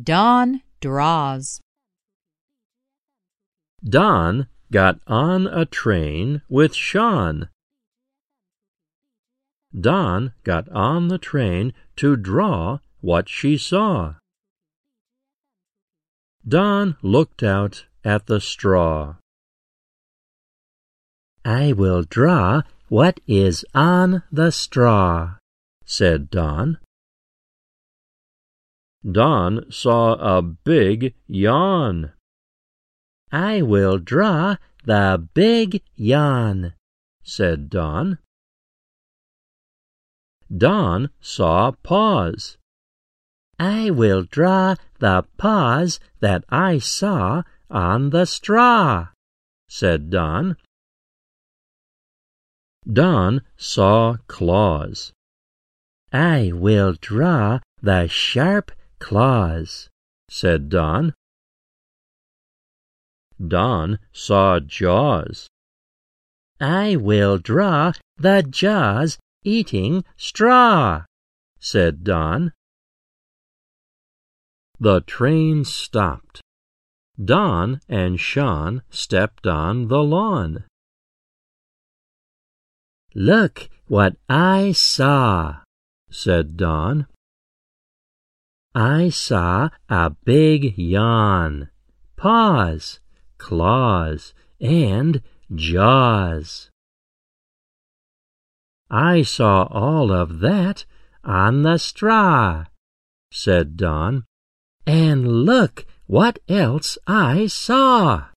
Dawn draws. Dawn got on a train with Shawn. Dawn got on the train to draw what she saw. Dawn looked out at the straw. I will draw what is on the straw, said Dawn. Dawn saw a big yawn. I will draw the big yawn, said Dawn. Dawn saw paws. I will draw the paws that I saw on the straw, said Dawn. Dawn saw claws. I will draw the sharp claws, said Dawn. Dawn saw jaws. I will draw the jaws eating straw, said Dawn. The train stopped. Dawn and Shawn stepped on the lawn. Look what I saw, said Dawn. I saw a big yawn, paws, claws, and jaws. I saw all of that on the straw, said Dawn. And look what else I saw.